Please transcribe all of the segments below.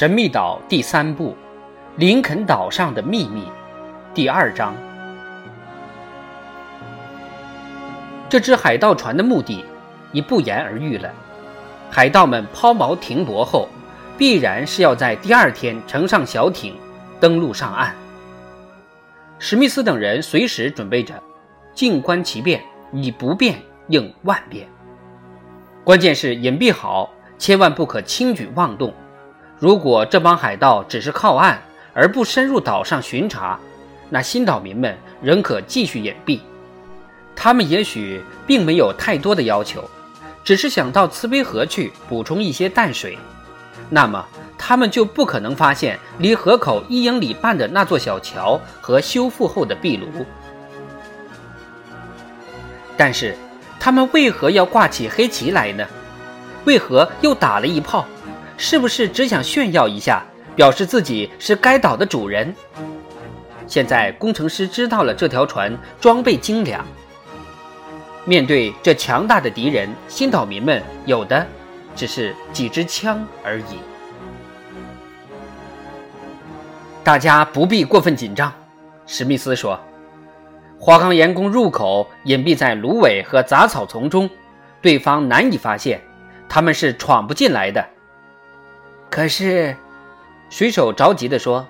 神秘岛第三部，《林肯岛上的秘密》第二章。这只海盗船的目的已不言而喻了。海盗们抛锚停泊后，必然是要在第二天乘上小艇，登陆上岸。史密斯等人随时准备着，静观其变，以不变应万变。关键是隐蔽好，千万不可轻举妄动。如果这帮海盗只是靠岸而不深入岛上巡查，那新岛民们仍可继续隐蔽。他们也许并没有太多的要求，只是想到慈悲河去补充一些淡水，那么他们就不可能发现离河口一英里半的那座小桥和修复后的壁炉。但是，他们为何要挂起黑旗来呢？为何又打了一炮？是不是只想炫耀一下，表示自己是该岛的主人？现在工程师知道了这条船装备精良，面对这强大的敌人，新岛民们有的只是几支枪而已。大家不必过分紧张，史密斯说：“花岗岩宫入口隐蔽在芦苇和杂草丛中，对方难以发现，他们是闯不进来的。”可是，水手着急地说：“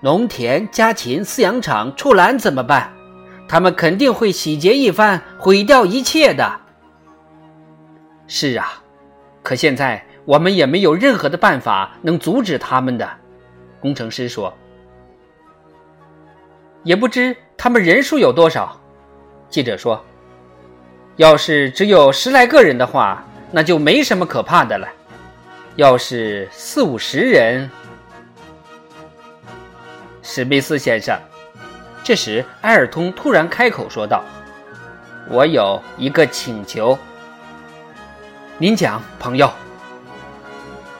农田、家禽、饲养场、畜栏怎么办？他们肯定会洗劫一番，毁掉一切的。”是啊，可现在我们也没有任何的办法能阻止他们的。”工程师说。“也不知他们人数有多少。”记者说。“要是只有十来个人的话，那就没什么可怕的了。”要是四五十人，史密斯先生，这时埃尔通突然开口说道：“我有一个请求，您讲，朋友。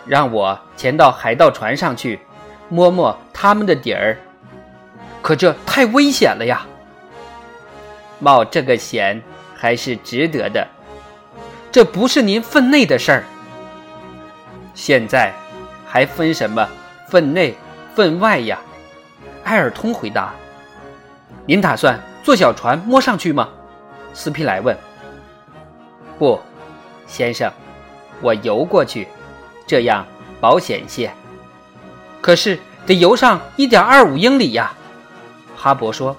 让我潜到海盗船上去，摸摸他们的底儿。可这太危险了呀！冒这个险还是值得的，这不是您分内的事儿。”现在还分什么分内、分外呀？埃尔通回答：“您打算坐小船摸上去吗？”斯皮莱问。“不，先生，我游过去，这样保险些。可是得游上一点二五英里呀。”哈勃说。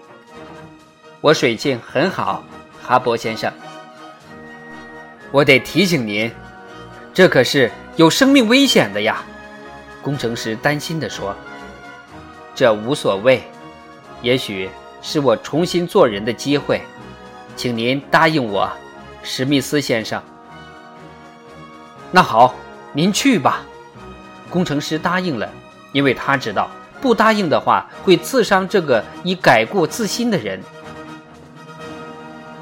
“我水性很好，哈勃先生。我得提醒您。”这可是有生命危险的呀！工程师担心地说：“这无所谓，也许是我重新做人的机会，请您答应我，史密斯先生。”那好，您去吧。工程师答应了，因为他知道不答应的话会刺伤这个已改过自新的人。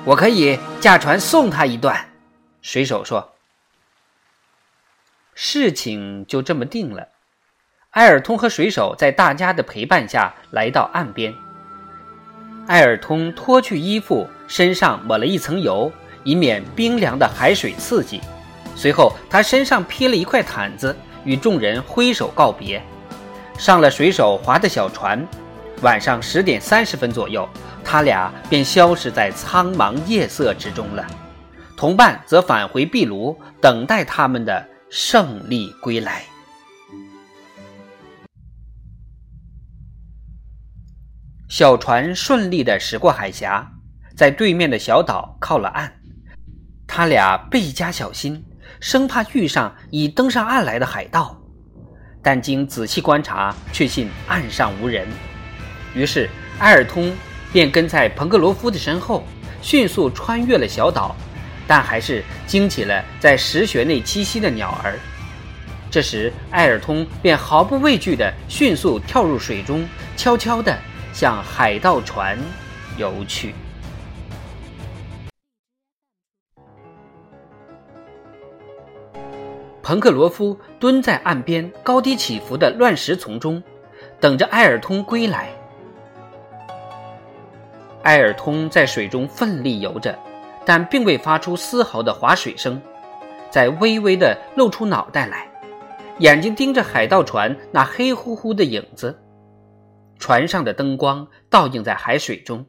我可以驾船送他一段，水手说。事情就这么定了。埃尔通和水手在大家的陪伴下来到岸边。埃尔通脱去衣服，身上抹了一层油，以免冰凉的海水刺激。随后，他身上披了一块毯子，与众人挥手告别，上了水手划的小船。晚上十点三十分左右，他俩便消失在苍茫夜色之中了。同伴则返回壁炉，等待他们的。胜利归来，小船顺利的驶过海峡，在对面的小岛靠了岸。他俩倍加小心，生怕遇上已登上岸来的海盗。但经仔细观察，确信岸上无人。于是埃尔通便跟在彭格罗夫的身后，迅速穿越了小岛。但还是惊起了在石穴内栖息的鸟儿。这时，埃尔通便毫不畏惧地迅速跳入水中，悄悄地向海盗船游去。彭克罗夫蹲在岸边高低起伏的乱石丛中，等着埃尔通归来。埃尔通在水中奋力游着。但并未发出丝毫的划水声，在微微的露出脑袋来，眼睛盯着海盗船那黑乎乎的影子，船上的灯光倒映在海水中。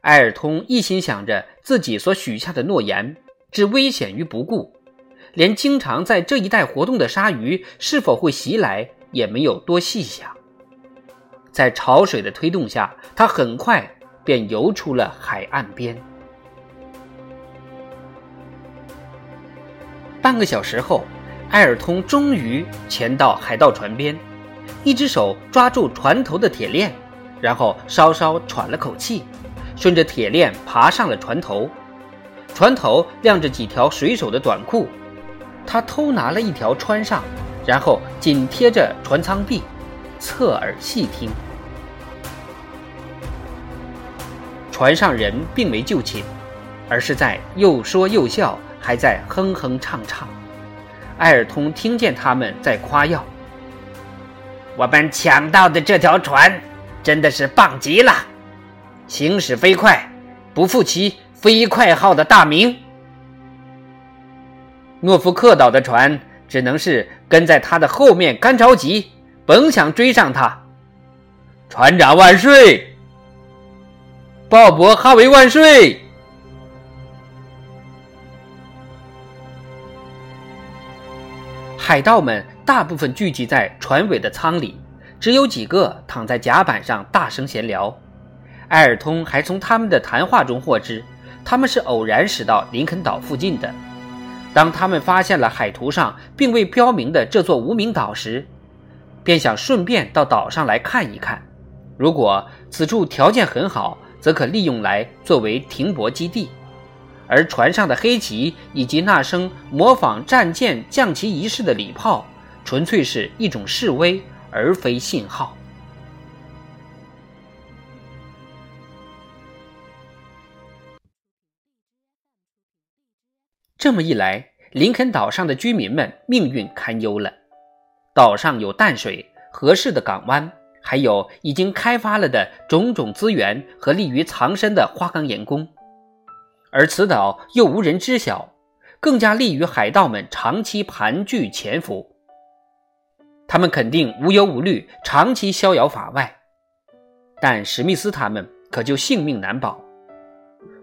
埃尔通一心想着自己所许下的诺言，置危险于不顾，连经常在这一带活动的鲨鱼是否会袭来也没有多细想。在潮水的推动下，他很快便游出了海岸边。半个小时后，埃尔通终于潜到海盗船边，一只手抓住船头的铁链，然后稍稍喘了口气，顺着铁链爬上了船头。船头晾着几条水手的短裤，他偷拿了一条穿上，然后紧贴着船舱壁，侧耳细听。船上人并没就寝，而是在又说又笑。还在哼哼唱唱，艾尔通听见他们在夸耀：“我们抢到的这条船真的是棒极了，行驶飞快，不负其‘飞快号’的大名。诺福克岛的船只能是跟在他的后面干着急，甭想追上他。船长万岁！鲍勃哈维万岁！”海盗们大部分聚集在船尾的舱里，只有几个躺在甲板上大声闲聊。埃尔通还从他们的谈话中获知，他们是偶然驶到林肯岛附近的。当他们发现了海图上并未标明的这座无名岛时，便想顺便到岛上来看一看。如果此处条件很好，则可利用来作为停泊基地。而船上的黑旗以及那声模仿战舰降旗仪式的礼炮，纯粹是一种示威，而非信号。这么一来，林肯岛上的居民们命运堪忧了。岛上有淡水、合适的港湾，还有已经开发了的种种资源和利于藏身的花岗岩宫。而此岛又无人知晓，更加利于海盗们长期盘踞潜伏。他们肯定无忧无虑，长期逍遥法外。但史密斯他们可就性命难保。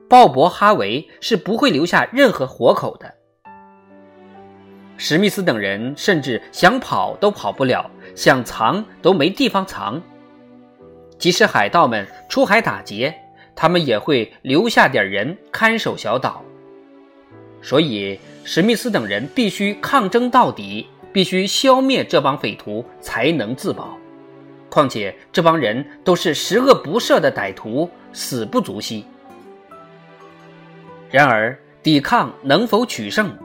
鲍勃·哈维是不会留下任何活口的。史密斯等人甚至想跑都跑不了，想藏都没地方藏。即使海盗们出海打劫。他们也会留下点人看守小岛，所以史密斯等人必须抗争到底，必须消灭这帮匪徒才能自保。况且这帮人都是十恶不赦的歹徒，死不足惜。然而，抵抗能否取胜，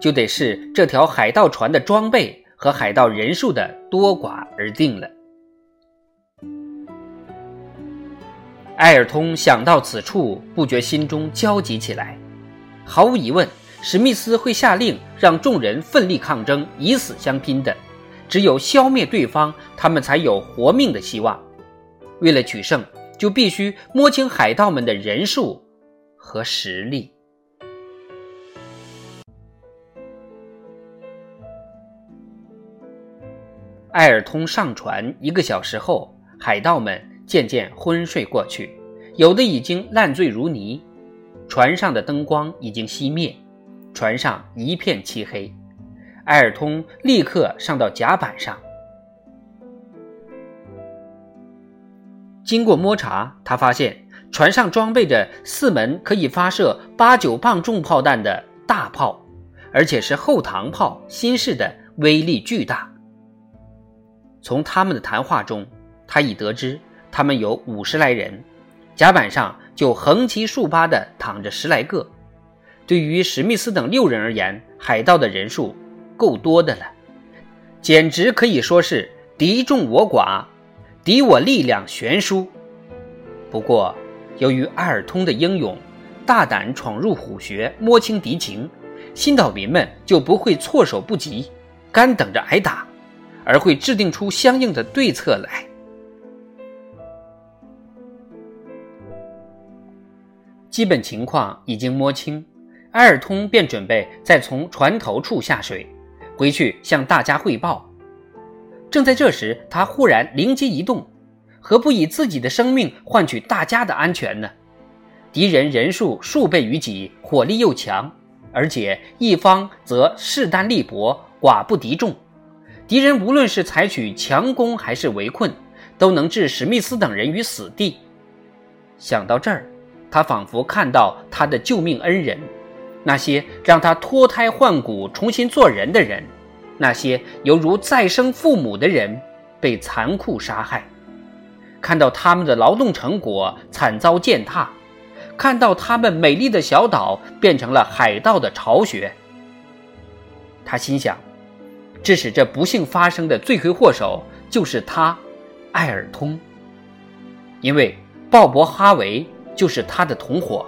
就得视这条海盗船的装备和海盗人数的多寡而定了。埃尔通想到此处，不觉心中焦急起来。毫无疑问，史密斯会下令让众人奋力抗争，以死相拼的。只有消灭对方，他们才有活命的希望。为了取胜，就必须摸清海盗们的人数和实力。埃尔通上船一个小时后，海盗们。渐渐昏睡过去，有的已经烂醉如泥。船上的灯光已经熄灭，船上一片漆黑。埃尔通立刻上到甲板上，经过摸查，他发现船上装备着四门可以发射八九磅重炮弹的大炮，而且是后膛炮，新式的，威力巨大。从他们的谈话中，他已得知。他们有五十来人，甲板上就横七竖八地躺着十来个。对于史密斯等六人而言，海盗的人数够多的了，简直可以说是敌众我寡，敌我力量悬殊。不过，由于埃尔通的英勇，大胆闯入虎穴，摸清敌情，新岛民们就不会措手不及，干等着挨打，而会制定出相应的对策来。基本情况已经摸清，埃尔通便准备再从船头处下水，回去向大家汇报。正在这时，他忽然灵机一动：何不以自己的生命换取大家的安全呢？敌人人数数倍于己，火力又强，而且一方则势单力薄，寡不敌众。敌人无论是采取强攻还是围困，都能置史密斯等人于死地。想到这儿，他仿佛看到他的救命恩人，那些让他脱胎换骨、重新做人的人，那些犹如再生父母的人，被残酷杀害；看到他们的劳动成果惨遭践踏，看到他们美丽的小岛变成了海盗的巢穴。他心想，致使这不幸发生的罪魁祸首就是他，艾尔通，因为。鲍勃·哈维就是他的同伙，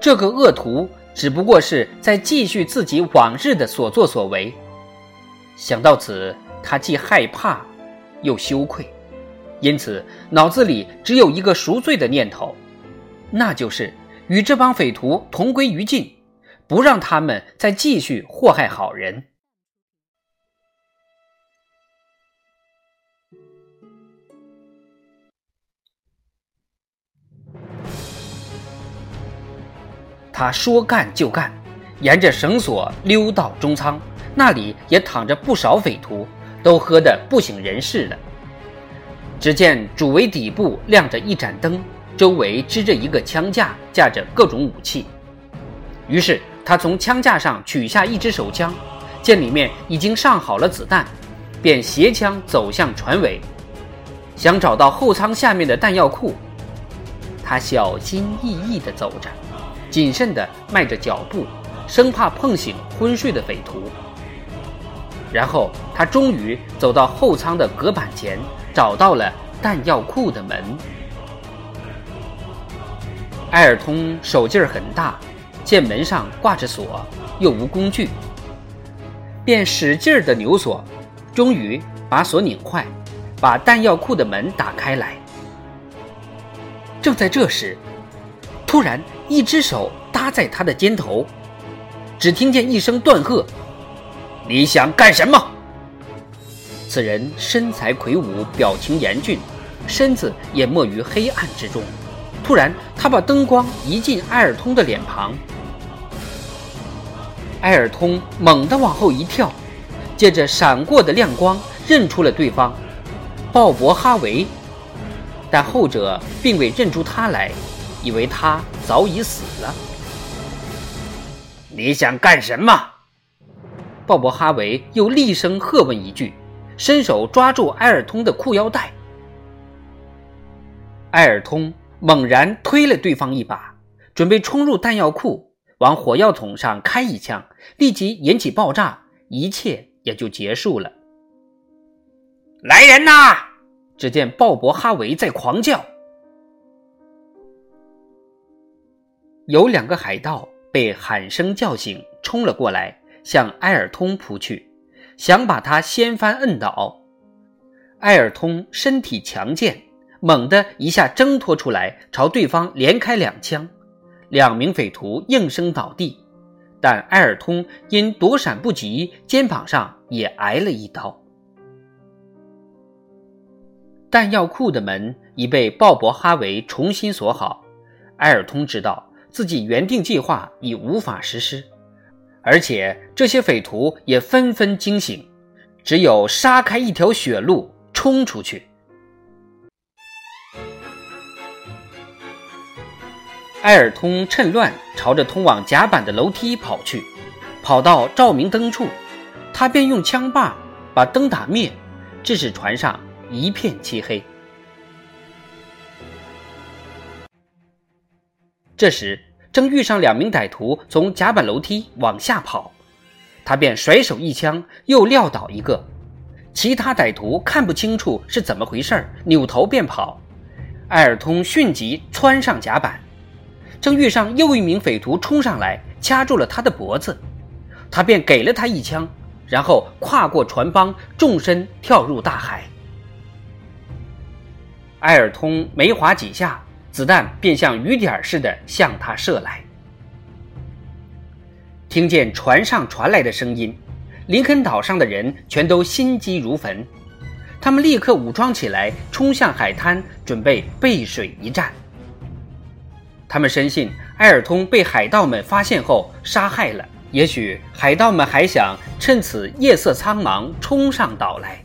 这个恶徒只不过是在继续自己往日的所作所为。想到此，他既害怕又羞愧，因此脑子里只有一个赎罪的念头，那就是与这帮匪徒同归于尽，不让他们再继续祸害好人。他说干就干，沿着绳索溜到中舱，那里也躺着不少匪徒，都喝得不省人事了。只见主桅底部亮着一盏灯，周围支着一个枪架，架着各种武器。于是他从枪架上取下一支手枪，见里面已经上好了子弹，便携枪走向船尾，想找到后舱下面的弹药库。他小心翼翼地走着。谨慎地迈着脚步，生怕碰醒昏睡的匪徒。然后他终于走到后舱的隔板前，找到了弹药库的门。埃尔通手劲儿很大，见门上挂着锁，又无工具，便使劲儿地扭锁，终于把锁拧坏，把弹药库的门打开来。正在这时，突然。一只手搭在他的肩头，只听见一声断喝：“你想干什么？”此人身材魁梧，表情严峻，身子淹没于黑暗之中。突然，他把灯光移进埃尔通的脸庞。埃尔通猛地往后一跳，借着闪过的亮光认出了对方——鲍勃·哈维，但后者并未认出他来。以为他早已死了。你想干什么？鲍勃·哈维又厉声喝问一句，伸手抓住埃尔通的裤腰带。埃尔通猛然推了对方一把，准备冲入弹药库，往火药桶上开一枪，立即引起爆炸，一切也就结束了。来人呐！只见鲍勃·哈维在狂叫。有两个海盗被喊声叫醒，冲了过来，向埃尔通扑去，想把他掀翻摁倒。埃尔通身体强健，猛地一下挣脱出来，朝对方连开两枪，两名匪徒应声倒地，但埃尔通因躲闪不及，肩膀上也挨了一刀。弹药库的门已被鲍勃·哈维重新锁好，埃尔通知道。自己原定计划已无法实施，而且这些匪徒也纷纷惊醒，只有杀开一条血路冲出去。埃尔通趁乱朝着通往甲板的楼梯跑去，跑到照明灯处，他便用枪把把灯打灭，致使船上一片漆黑。这时，正遇上两名歹徒从甲板楼梯往下跑，他便甩手一枪，又撂倒一个。其他歹徒看不清楚是怎么回事，扭头便跑。埃尔通迅即窜上甲板，正遇上又一名匪徒冲上来，掐住了他的脖子，他便给了他一枪，然后跨过船帮，纵身跳入大海。埃尔通没划几下。子弹便像雨点似的向他射来。听见船上传来的声音，林肯岛上的人全都心急如焚，他们立刻武装起来，冲向海滩，准备背水一战。他们深信埃尔通被海盗们发现后杀害了。也许海盗们还想趁此夜色苍茫冲上岛来。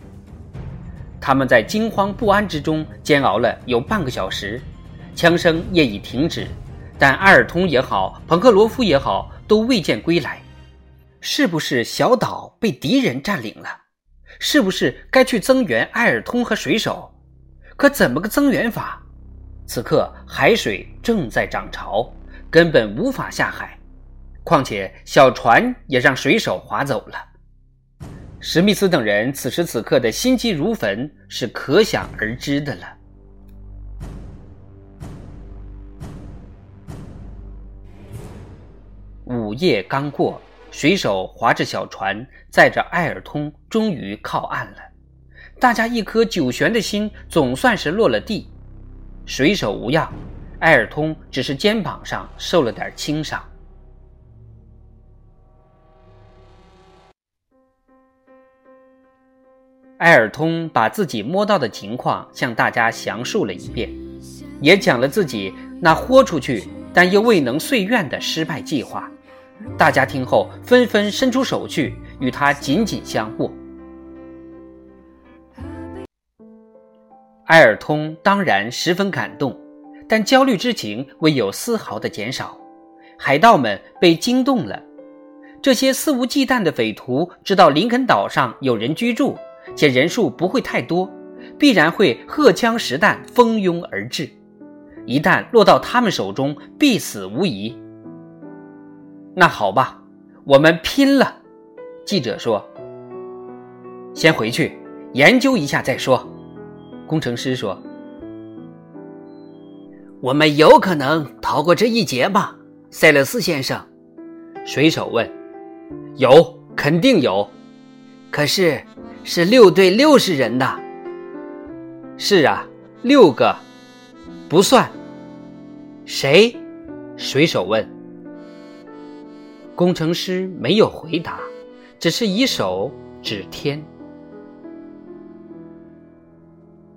他们在惊慌不安之中煎熬了有半个小时，枪声业已停止，但艾尔通也好，彭克罗夫也好，都未见归来。是不是小岛被敌人占领了？是不是该去增援埃尔通和水手？可怎么个增援法？此刻海水正在涨潮，根本无法下海。况且小船也让水手划走了。史密斯等人此时此刻的心急如焚是可想而知的了。午夜刚过，水手划着小船，载着艾尔通，终于靠岸了。大家一颗九悬的心总算是落了地。水手无恙，艾尔通只是肩膀上受了点轻伤。艾尔通把自己摸到的情况向大家详述了一遍，也讲了自己那豁出去但又未能遂愿的失败计划。大家听后纷纷伸出手去与他紧紧相握。埃尔通当然十分感动，但焦虑之情未有丝毫的减少。海盗们被惊动了，这些肆无忌惮的匪徒知道林肯岛上有人居住。且人数不会太多，必然会荷枪实弹，蜂拥而至。一旦落到他们手中，必死无疑。那好吧，我们拼了！记者说：“先回去研究一下再说。”工程师说：“我们有可能逃过这一劫吗？”塞勒斯先生，水手问：“有，肯定有。可是……”是六对六十人的。是啊，六个，不算。谁？水手问。工程师没有回答，只是以手指天。